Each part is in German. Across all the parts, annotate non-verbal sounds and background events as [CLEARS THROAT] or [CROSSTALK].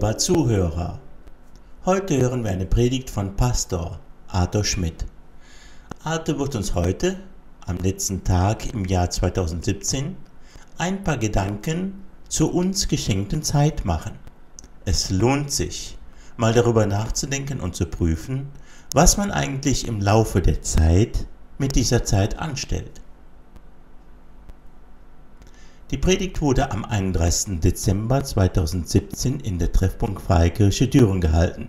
Lieber Zuhörer, heute hören wir eine Predigt von Pastor Arthur Schmidt. Arthur wird uns heute, am letzten Tag im Jahr 2017, ein paar Gedanken zur uns geschenkten Zeit machen. Es lohnt sich, mal darüber nachzudenken und zu prüfen, was man eigentlich im Laufe der Zeit mit dieser Zeit anstellt. Die Predigt wurde am 31. Dezember 2017 in der Treffpunkt Freikirche Düren gehalten.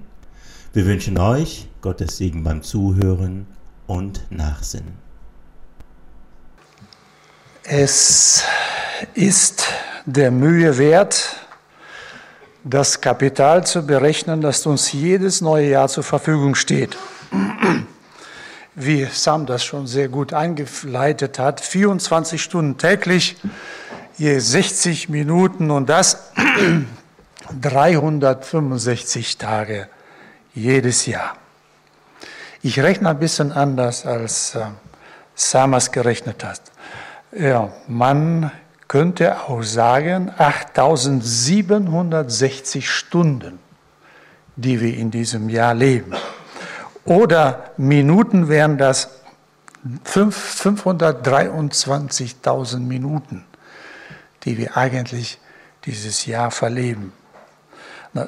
Wir wünschen euch Gottes Segen beim Zuhören und Nachsinnen. Es ist der Mühe wert, das Kapital zu berechnen, das uns jedes neue Jahr zur Verfügung steht. Wie Sam das schon sehr gut eingeleitet hat, 24 Stunden täglich je 60 Minuten und das [CLEARS THROAT] 365 Tage jedes Jahr. Ich rechne ein bisschen anders, als äh, Samas gerechnet hat. Ja, man könnte auch sagen 8760 Stunden, die wir in diesem Jahr leben. Oder Minuten wären das 523.000 Minuten die wir eigentlich dieses Jahr verleben.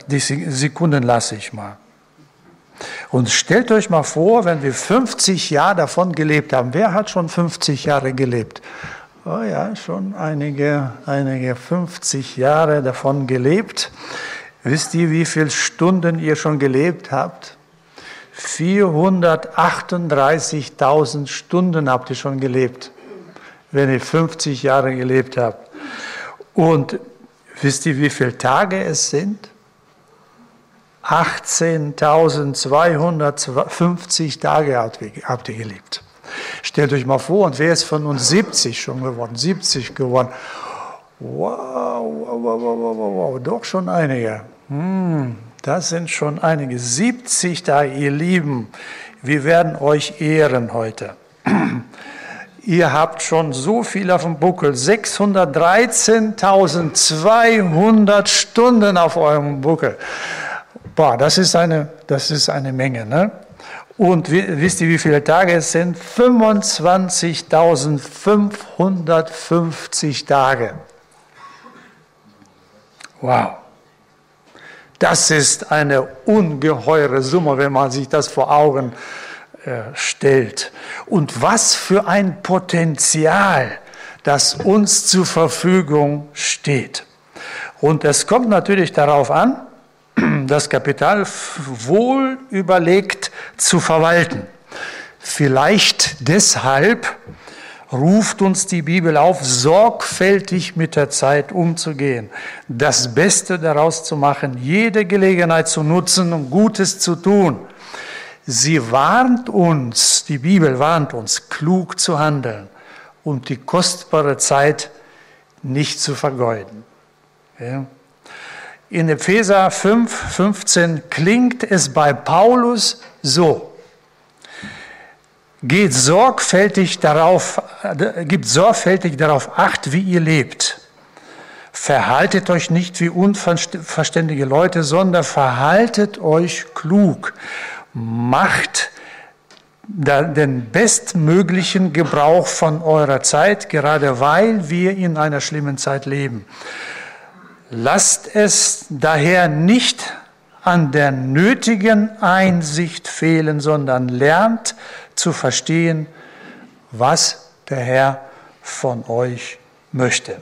Die Sekunden lasse ich mal. Und stellt euch mal vor, wenn wir 50 Jahre davon gelebt haben. Wer hat schon 50 Jahre gelebt? Oh ja, schon einige, einige 50 Jahre davon gelebt. Wisst ihr, wie viele Stunden ihr schon gelebt habt? 438.000 Stunden habt ihr schon gelebt, wenn ihr 50 Jahre gelebt habt. Und wisst ihr, wie viele Tage es sind? 18.250 Tage habt ihr gelebt. Stellt euch mal vor, und wer ist von uns 70 schon geworden? 70 geworden. Wow, wow, wow, wow, wow, doch schon einige. Hm, das sind schon einige. 70 Tage, ihr Lieben. Wir werden euch ehren heute. Ihr habt schon so viel auf dem Buckel, 613.200 Stunden auf eurem Buckel. Boah, das ist eine, das ist eine Menge. Ne? Und wisst ihr, wie viele Tage es sind? 25.550 Tage. Wow. Das ist eine ungeheure Summe, wenn man sich das vor Augen stellt. Und was für ein Potenzial, das uns zur Verfügung steht. Und es kommt natürlich darauf an, [CLEARS THROAT] das Kapital wohl überlegt zu verwalten. Vielleicht deshalb ruft uns die Bibel auf, sorgfältig mit der Zeit umzugehen, das Beste daraus zu machen, jede Gelegenheit zu nutzen, um Gutes zu tun. Sie warnt uns, die Bibel warnt uns, klug zu handeln und die kostbare Zeit nicht zu vergeuden. Ja. In Epheser 5, 15 klingt es bei Paulus so. Geht sorgfältig darauf, äh, gibt sorgfältig darauf Acht, wie ihr lebt. Verhaltet euch nicht wie unverständige Leute, sondern verhaltet euch klug macht den bestmöglichen Gebrauch von eurer Zeit, gerade weil wir in einer schlimmen Zeit leben. Lasst es daher nicht an der nötigen Einsicht fehlen, sondern lernt zu verstehen, was der Herr von euch möchte.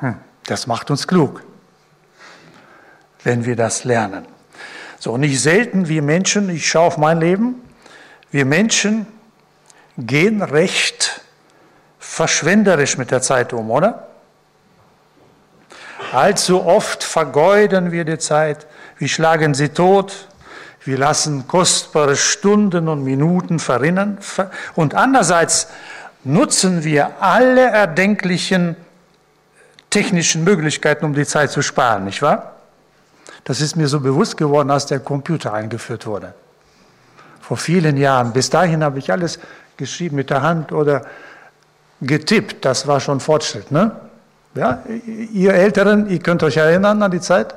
Hm, das macht uns klug, wenn wir das lernen. So, nicht selten wir Menschen, ich schaue auf mein Leben, wir Menschen gehen recht verschwenderisch mit der Zeit um, oder? Allzu oft vergeuden wir die Zeit, wir schlagen sie tot, wir lassen kostbare Stunden und Minuten verrinnen und andererseits nutzen wir alle erdenklichen technischen Möglichkeiten, um die Zeit zu sparen, nicht wahr? Das ist mir so bewusst geworden, als der Computer eingeführt wurde. Vor vielen Jahren. Bis dahin habe ich alles geschrieben mit der Hand oder getippt. Das war schon Fortschritt. Ne? Ja, ihr Älteren, ihr könnt euch erinnern an die Zeit,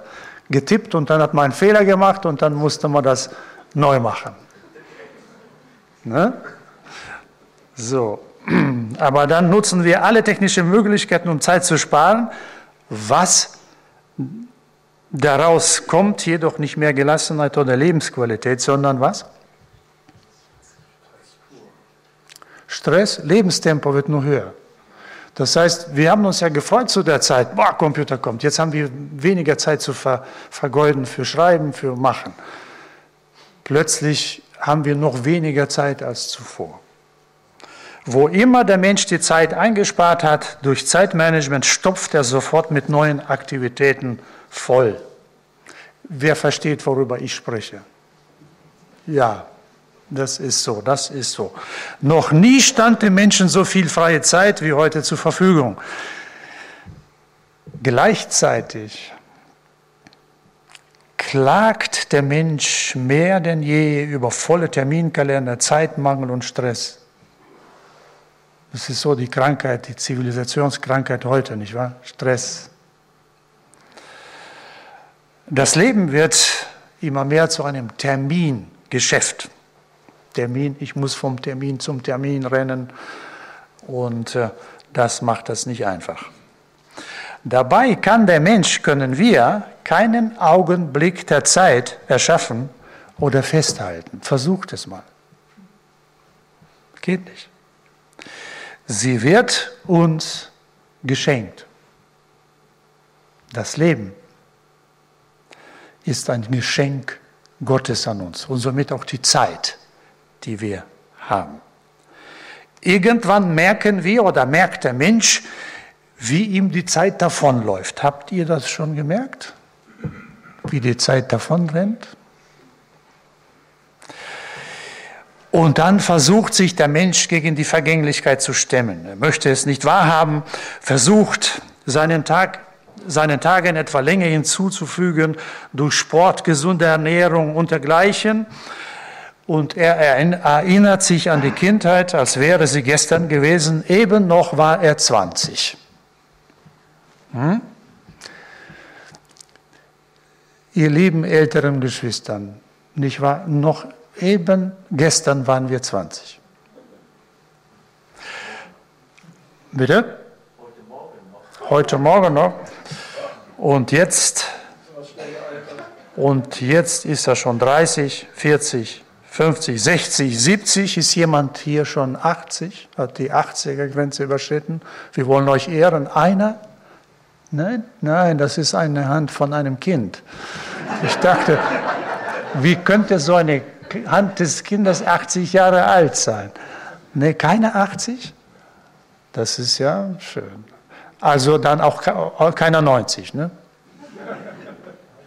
getippt und dann hat man einen Fehler gemacht und dann musste man das neu machen. Ne? So, [CLEARS THROAT] aber dann nutzen wir alle technischen Möglichkeiten, um Zeit zu sparen. Was daraus kommt, jedoch nicht mehr Gelassenheit oder Lebensqualität, sondern was? Stress, Lebenstempo wird nur höher. Das heißt, wir haben uns ja gefreut zu der Zeit, boah, Computer kommt. Jetzt haben wir weniger Zeit zu ver vergeuden für Schreiben, für Machen. Plötzlich haben wir noch weniger Zeit als zuvor. Wo immer der Mensch die Zeit eingespart hat, durch Zeitmanagement stopft er sofort mit neuen Aktivitäten voll. Wer versteht, worüber ich spreche? Ja, das ist so, das ist so. Noch nie stand dem Menschen so viel freie Zeit wie heute zur Verfügung. Gleichzeitig klagt der Mensch mehr denn je über volle Terminkalender, Zeitmangel und Stress. Das ist so die Krankheit, die Zivilisationskrankheit heute, nicht wahr? Stress. Das Leben wird immer mehr zu einem Termingeschäft. Termin, ich muss vom Termin zum Termin rennen und äh, das macht das nicht einfach. Dabei kann der Mensch, können wir keinen Augenblick der Zeit erschaffen oder festhalten. Versucht es mal. Geht nicht. Sie wird uns geschenkt. Das Leben ist ein Geschenk Gottes an uns und somit auch die Zeit, die wir haben. Irgendwann merken wir oder merkt der Mensch, wie ihm die Zeit davonläuft. Habt ihr das schon gemerkt? Wie die Zeit davonrennt? Und dann versucht sich der Mensch gegen die Vergänglichkeit zu stemmen. Er möchte es nicht wahrhaben, versucht seinen Tag seinen Tagen etwa Länge hinzuzufügen durch Sport, gesunde Ernährung und dergleichen. Und er erinnert sich an die Kindheit, als wäre sie gestern gewesen. Eben noch war er 20. Hm? Ihr lieben älteren Geschwistern, nicht wahr? Noch Eben gestern waren wir 20. Bitte? Heute Morgen noch. Heute Morgen noch. Und jetzt, und jetzt ist er schon 30, 40, 50, 60, 70. Ist jemand hier schon 80? Hat die 80er-Grenze überschritten? Wir wollen euch ehren. Einer? Nein, nein, das ist eine Hand von einem Kind. Ich dachte, wie könnte so eine Hand des Kindes 80 Jahre alt sein. Ne, keine 80? Das ist ja schön. Also dann auch keiner 90, ne?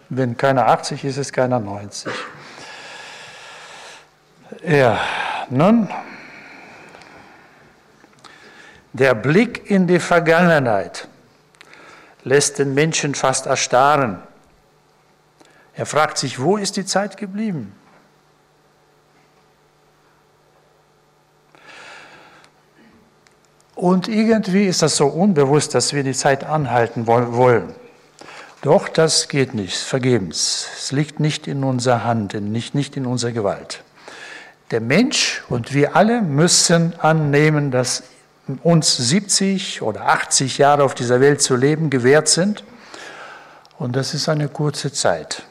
Wenn keiner 80 ist, ist keiner 90. Ja, nun, der Blick in die Vergangenheit lässt den Menschen fast erstarren. Er fragt sich, wo ist die Zeit geblieben? Und irgendwie ist das so unbewusst, dass wir die Zeit anhalten wollen. Doch das geht nicht, vergebens. Es liegt nicht in unserer Hand, nicht, nicht in unserer Gewalt. Der Mensch und wir alle müssen annehmen, dass uns 70 oder 80 Jahre auf dieser Welt zu leben gewährt sind. Und das ist eine kurze Zeit,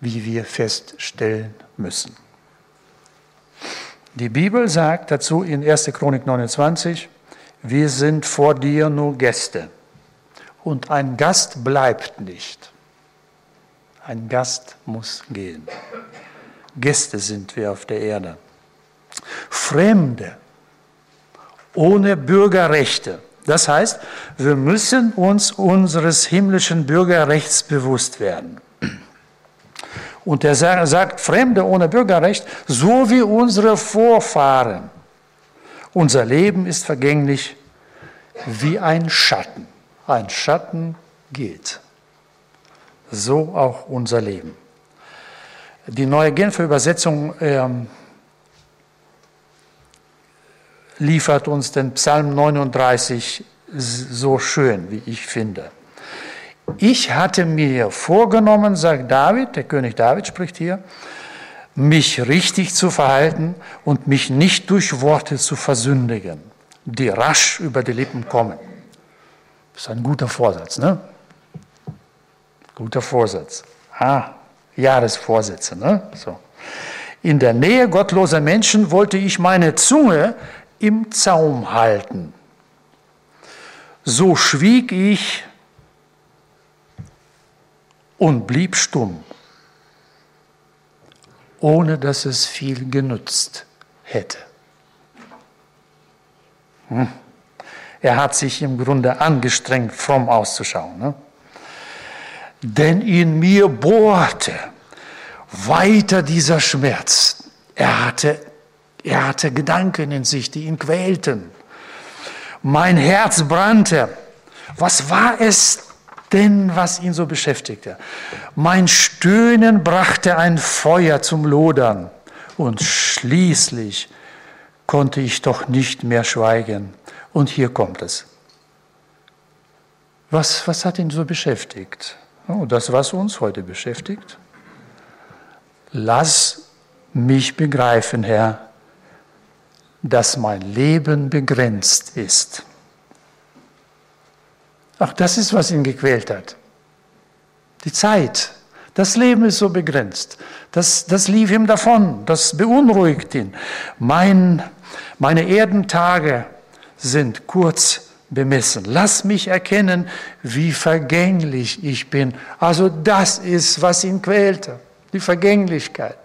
wie wir feststellen müssen. Die Bibel sagt dazu in 1. Chronik 29, wir sind vor dir nur Gäste. Und ein Gast bleibt nicht. Ein Gast muss gehen. Gäste sind wir auf der Erde. Fremde, ohne Bürgerrechte. Das heißt, wir müssen uns unseres himmlischen Bürgerrechts bewusst werden. Und er sagt, Fremde ohne Bürgerrecht, so wie unsere Vorfahren. Unser Leben ist vergänglich wie ein Schatten. Ein Schatten geht. So auch unser Leben. Die neue Genfer Übersetzung ähm, liefert uns den Psalm 39 so schön, wie ich finde. Ich hatte mir vorgenommen, sagt David, der König David spricht hier, mich richtig zu verhalten und mich nicht durch Worte zu versündigen, die rasch über die Lippen kommen. Das ist ein guter Vorsatz, ne? Guter Vorsatz. Ah, Jahresvorsätze, ne? So. In der Nähe gottloser Menschen wollte ich meine Zunge im Zaum halten. So schwieg ich und blieb stumm, ohne dass es viel genützt hätte. Hm. Er hat sich im Grunde angestrengt, fromm auszuschauen. Ne? Denn in mir bohrte weiter dieser Schmerz. Er hatte, er hatte Gedanken in sich, die ihn quälten. Mein Herz brannte. Was war es denn, was ihn so beschäftigte? Mein Stöhnen brachte ein Feuer zum Lodern. Und schließlich konnte ich doch nicht mehr schweigen. Und hier kommt es. Was, was hat ihn so beschäftigt? Oh, das, was uns heute beschäftigt. Lass mich begreifen, Herr, dass mein Leben begrenzt ist. Ach, das ist, was ihn gequält hat. Die Zeit. Das Leben ist so begrenzt. Das, das lief ihm davon. Das beunruhigt ihn. Mein, meine Erdentage sind kurz bemessen. Lass mich erkennen, wie vergänglich ich bin. Also das ist, was ihn quälte. Die Vergänglichkeit.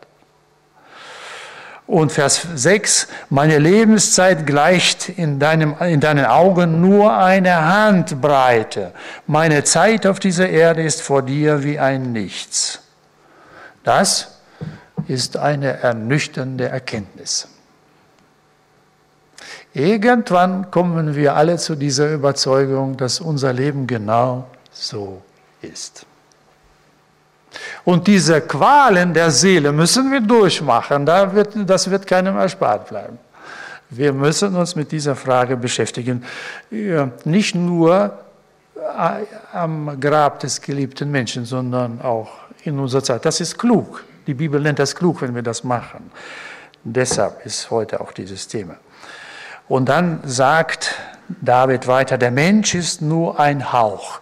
Und Vers 6, meine Lebenszeit gleicht in, deinem, in deinen Augen nur eine Handbreite. Meine Zeit auf dieser Erde ist vor dir wie ein Nichts. Das ist eine ernüchternde Erkenntnis. Irgendwann kommen wir alle zu dieser Überzeugung, dass unser Leben genau so ist. Und diese Qualen der Seele müssen wir durchmachen. Da wird, das wird keinem erspart bleiben. Wir müssen uns mit dieser Frage beschäftigen. Nicht nur äh, am Grab des geliebten Menschen, sondern auch in unserer Zeit. Das ist klug. Die Bibel nennt das klug, wenn wir das machen. Deshalb ist heute auch dieses Thema. Und dann sagt David weiter, der Mensch ist nur ein Hauch.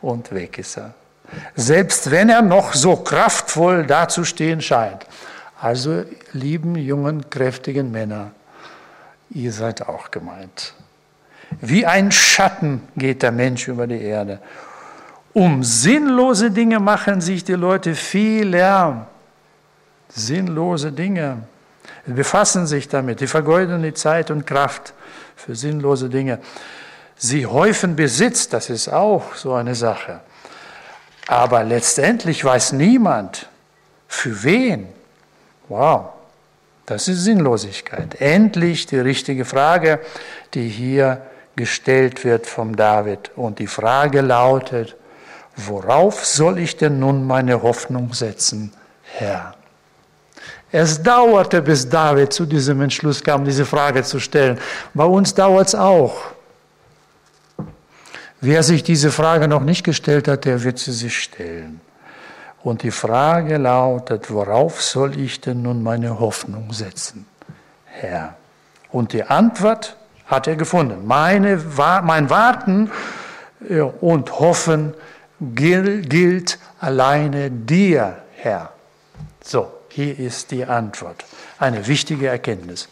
Und weg ist er selbst wenn er noch so kraftvoll dazustehen scheint. Also, lieben jungen, kräftigen Männer, ihr seid auch gemeint. Wie ein Schatten geht der Mensch über die Erde. Um sinnlose Dinge machen sich die Leute viel Lärm. Sinnlose Dinge. Sie befassen sich damit, die vergeuden die Zeit und Kraft für sinnlose Dinge. Sie häufen Besitz, das ist auch so eine Sache. Aber letztendlich weiß niemand, für wen. Wow, das ist Sinnlosigkeit. Endlich die richtige Frage, die hier gestellt wird vom David. Und die Frage lautet, worauf soll ich denn nun meine Hoffnung setzen, Herr? Es dauerte, bis David zu diesem Entschluss kam, diese Frage zu stellen. Bei uns dauert es auch. Wer sich diese Frage noch nicht gestellt hat, der wird sie sich stellen. Und die Frage lautet, worauf soll ich denn nun meine Hoffnung setzen, Herr? Und die Antwort hat er gefunden. Meine, mein Warten äh, und Hoffen gilt alleine dir, Herr. So, hier ist die Antwort. Eine wichtige Erkenntnis.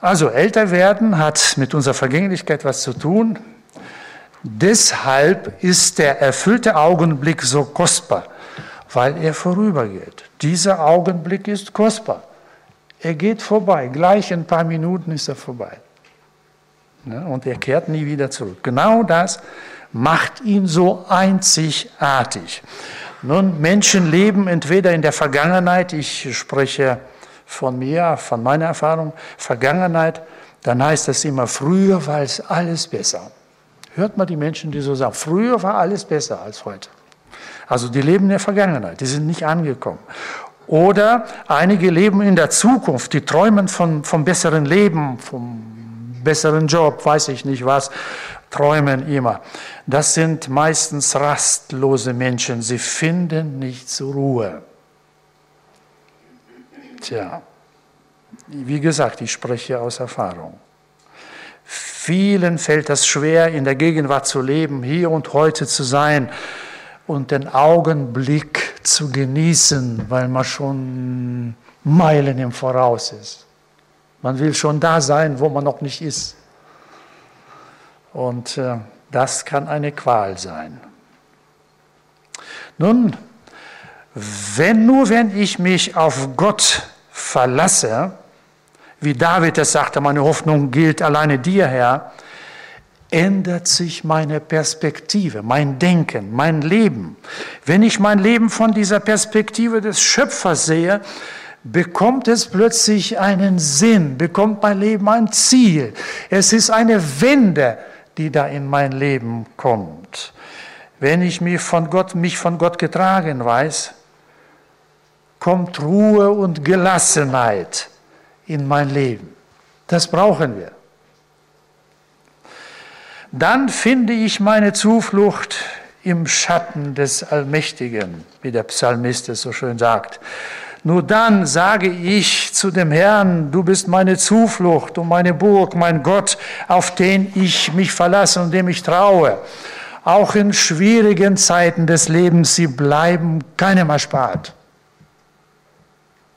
Also älter werden hat mit unserer Vergänglichkeit was zu tun. Deshalb ist der erfüllte Augenblick so kostbar, weil er vorübergeht. Dieser Augenblick ist kostbar. Er geht vorbei. Gleich in ein paar Minuten ist er vorbei. Und er kehrt nie wieder zurück. Genau das macht ihn so einzigartig. Nun, Menschen leben entweder in der Vergangenheit, ich spreche von mir, von meiner Erfahrung, Vergangenheit, dann heißt das immer, früher war es alles besser. Hört mal die Menschen, die so sagen, früher war alles besser als heute. Also die leben in der Vergangenheit, die sind nicht angekommen. Oder einige leben in der Zukunft, die träumen von, vom besseren Leben, vom besseren Job, weiß ich nicht was, träumen immer. Das sind meistens rastlose Menschen, sie finden nicht zur Ruhe. Tja, wie gesagt, ich spreche aus Erfahrung. Vielen fällt das schwer, in der Gegenwart zu leben, hier und heute zu sein und den Augenblick zu genießen, weil man schon Meilen im Voraus ist. Man will schon da sein, wo man noch nicht ist. Und äh, das kann eine Qual sein. Nun, wenn nur wenn ich mich auf Gott verlasse, wie David es sagte, meine Hoffnung gilt alleine dir, Herr, ändert sich meine Perspektive, mein Denken, mein Leben. Wenn ich mein Leben von dieser Perspektive des Schöpfers sehe, bekommt es plötzlich einen Sinn, bekommt mein Leben ein Ziel. Es ist eine Wende, die da in mein Leben kommt. Wenn ich mich von Gott, mich von Gott getragen weiß, kommt Ruhe und Gelassenheit in mein Leben. Das brauchen wir. Dann finde ich meine Zuflucht im Schatten des Allmächtigen, wie der Psalmist es so schön sagt. Nur dann sage ich zu dem Herrn, du bist meine Zuflucht und meine Burg, mein Gott, auf den ich mich verlasse und dem ich traue. Auch in schwierigen Zeiten des Lebens, sie bleiben keinem erspart.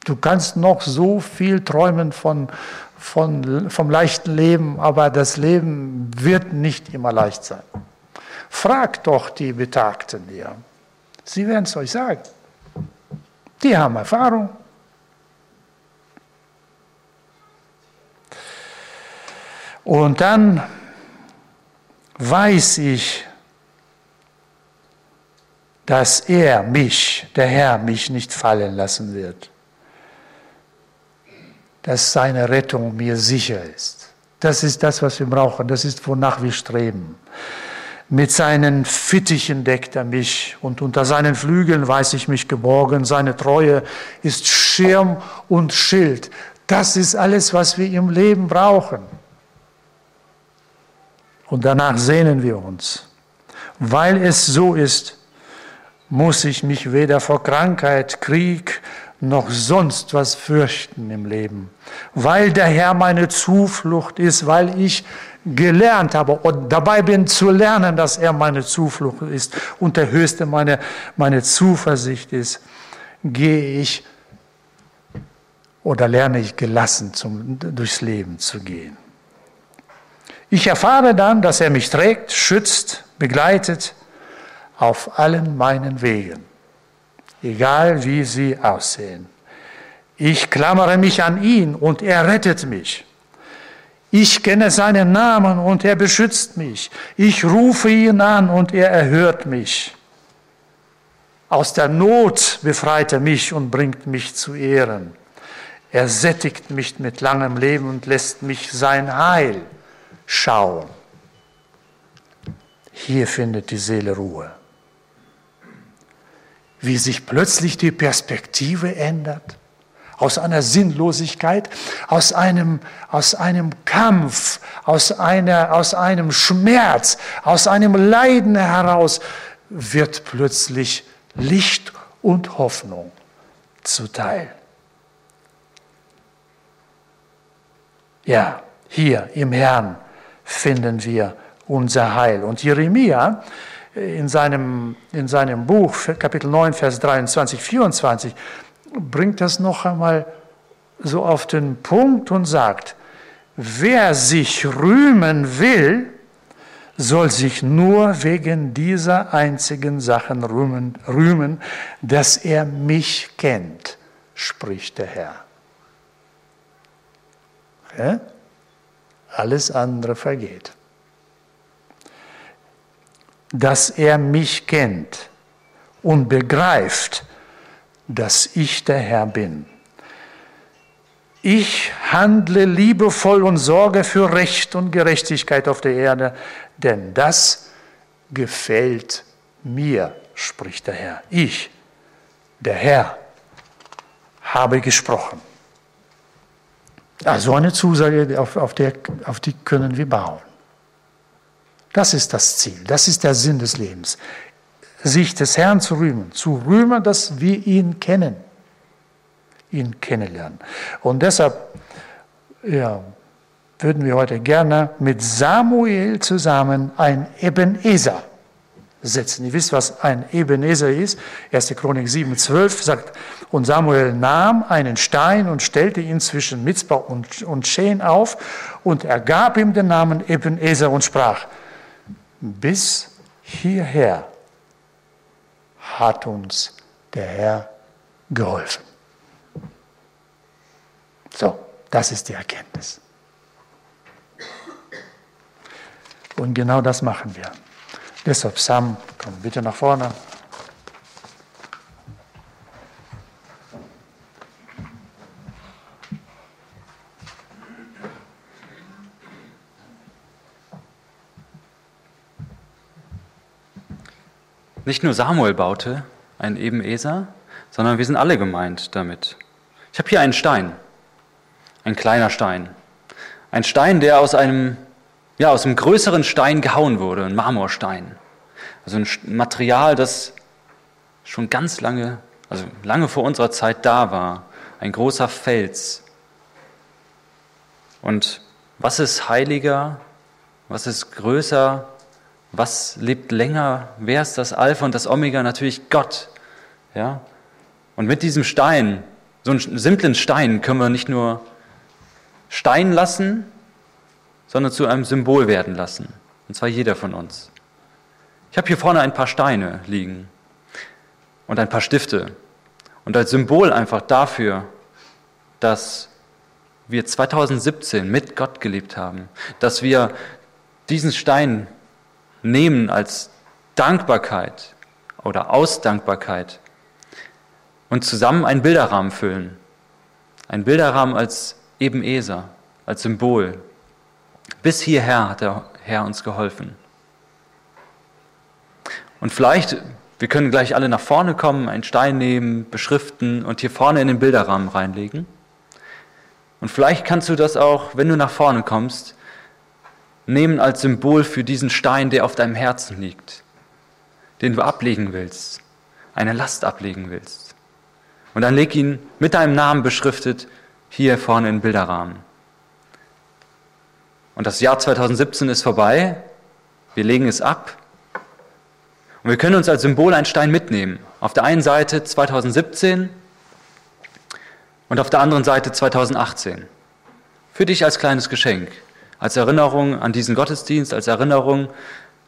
Du kannst noch so viel träumen von, von, vom leichten Leben, aber das Leben wird nicht immer leicht sein. Fragt doch die Betagten hier. Sie werden es euch sagen. Die haben Erfahrung. Und dann weiß ich, dass er mich, der Herr, mich nicht fallen lassen wird dass seine Rettung mir sicher ist. Das ist das, was wir brauchen. Das ist, wonach wir streben. Mit seinen Fittichen deckt er mich und unter seinen Flügeln weiß ich mich geborgen. Seine Treue ist Schirm und Schild. Das ist alles, was wir im Leben brauchen. Und danach sehnen wir uns. Weil es so ist, muss ich mich weder vor Krankheit, Krieg noch sonst was fürchten im Leben, weil der Herr meine Zuflucht ist, weil ich gelernt habe und dabei bin zu lernen, dass er meine Zuflucht ist und der Höchste meine, meine Zuversicht ist, gehe ich oder lerne ich gelassen zum, durchs Leben zu gehen. Ich erfahre dann, dass er mich trägt, schützt, begleitet auf allen meinen Wegen egal wie sie aussehen. Ich klammere mich an ihn und er rettet mich. Ich kenne seinen Namen und er beschützt mich. Ich rufe ihn an und er erhört mich. Aus der Not befreit er mich und bringt mich zu Ehren. Er sättigt mich mit langem Leben und lässt mich sein Heil schauen. Hier findet die Seele Ruhe wie sich plötzlich die Perspektive ändert. Aus einer Sinnlosigkeit, aus einem, aus einem Kampf, aus, einer, aus einem Schmerz, aus einem Leiden heraus wird plötzlich Licht und Hoffnung zuteil. Ja, hier im Herrn finden wir unser Heil. Und Jeremia in seinem, in seinem Buch, Kapitel 9, Vers 23, 24, bringt das noch einmal so auf den Punkt und sagt, wer sich rühmen will, soll sich nur wegen dieser einzigen Sachen rühmen, rühmen, dass er mich kennt, spricht der Herr. Ja? Alles andere vergeht dass er mich kennt und begreift, dass ich der Herr bin. Ich handle liebevoll und sorge für Recht und Gerechtigkeit auf der Erde, denn das gefällt mir, spricht der Herr. Ich, der Herr, habe gesprochen. Also eine Zusage, auf, auf, der, auf die können wir bauen. Das ist das Ziel, das ist der Sinn des Lebens. Sich des Herrn zu rühmen, zu rühmen, dass wir ihn kennen, ihn kennenlernen. Und deshalb ja, würden wir heute gerne mit Samuel zusammen ein Ebenezer setzen. Ihr wisst, was ein Ebenezer ist. 1. Chronik 7, 12 sagt, und Samuel nahm einen Stein und stellte ihn zwischen Mitzbah und, und Schen auf und er gab ihm den Namen Ebenezer und sprach, bis hierher hat uns der Herr geholfen. So, das ist die Erkenntnis. Und genau das machen wir. Deshalb Sam, komm bitte nach vorne. Nicht nur Samuel baute ein Ebenezer, sondern wir sind alle gemeint damit. Ich habe hier einen Stein, ein kleiner Stein. Ein Stein, der aus einem, ja, aus einem größeren Stein gehauen wurde, ein Marmorstein. Also ein Material, das schon ganz lange, also lange vor unserer Zeit da war. Ein großer Fels. Und was ist heiliger? Was ist größer was lebt länger? Wer ist das Alpha und das Omega? Natürlich Gott. Ja? Und mit diesem Stein, so einen simplen Stein, können wir nicht nur Stein lassen, sondern zu einem Symbol werden lassen. Und zwar jeder von uns. Ich habe hier vorne ein paar Steine liegen und ein paar Stifte. Und als Symbol einfach dafür, dass wir 2017 mit Gott gelebt haben, dass wir diesen Stein nehmen als Dankbarkeit oder aus Dankbarkeit und zusammen einen Bilderrahmen füllen. Ein Bilderrahmen als Ebenezer, als Symbol. Bis hierher hat der Herr uns geholfen. Und vielleicht, wir können gleich alle nach vorne kommen, einen Stein nehmen, beschriften und hier vorne in den Bilderrahmen reinlegen. Und vielleicht kannst du das auch, wenn du nach vorne kommst, nehmen als Symbol für diesen Stein, der auf deinem Herzen liegt, den du ablegen willst, eine Last ablegen willst. Und dann leg ihn mit deinem Namen beschriftet hier vorne in Bilderrahmen. Und das Jahr 2017 ist vorbei, wir legen es ab und wir können uns als Symbol einen Stein mitnehmen. Auf der einen Seite 2017 und auf der anderen Seite 2018. Für dich als kleines Geschenk als Erinnerung an diesen Gottesdienst, als Erinnerung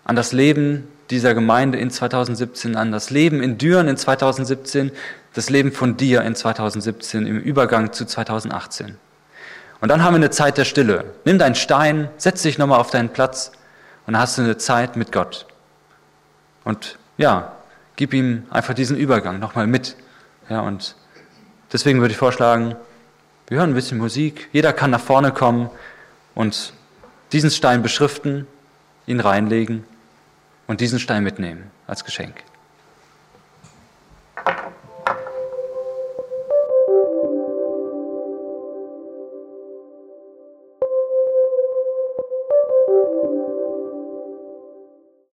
an das Leben dieser Gemeinde in 2017, an das Leben in Düren in 2017, das Leben von dir in 2017 im Übergang zu 2018. Und dann haben wir eine Zeit der Stille. Nimm deinen Stein, setz dich nochmal auf deinen Platz und dann hast du eine Zeit mit Gott. Und ja, gib ihm einfach diesen Übergang nochmal mit. Ja, und deswegen würde ich vorschlagen, wir hören ein bisschen Musik, jeder kann nach vorne kommen und diesen Stein beschriften, ihn reinlegen und diesen Stein mitnehmen als Geschenk.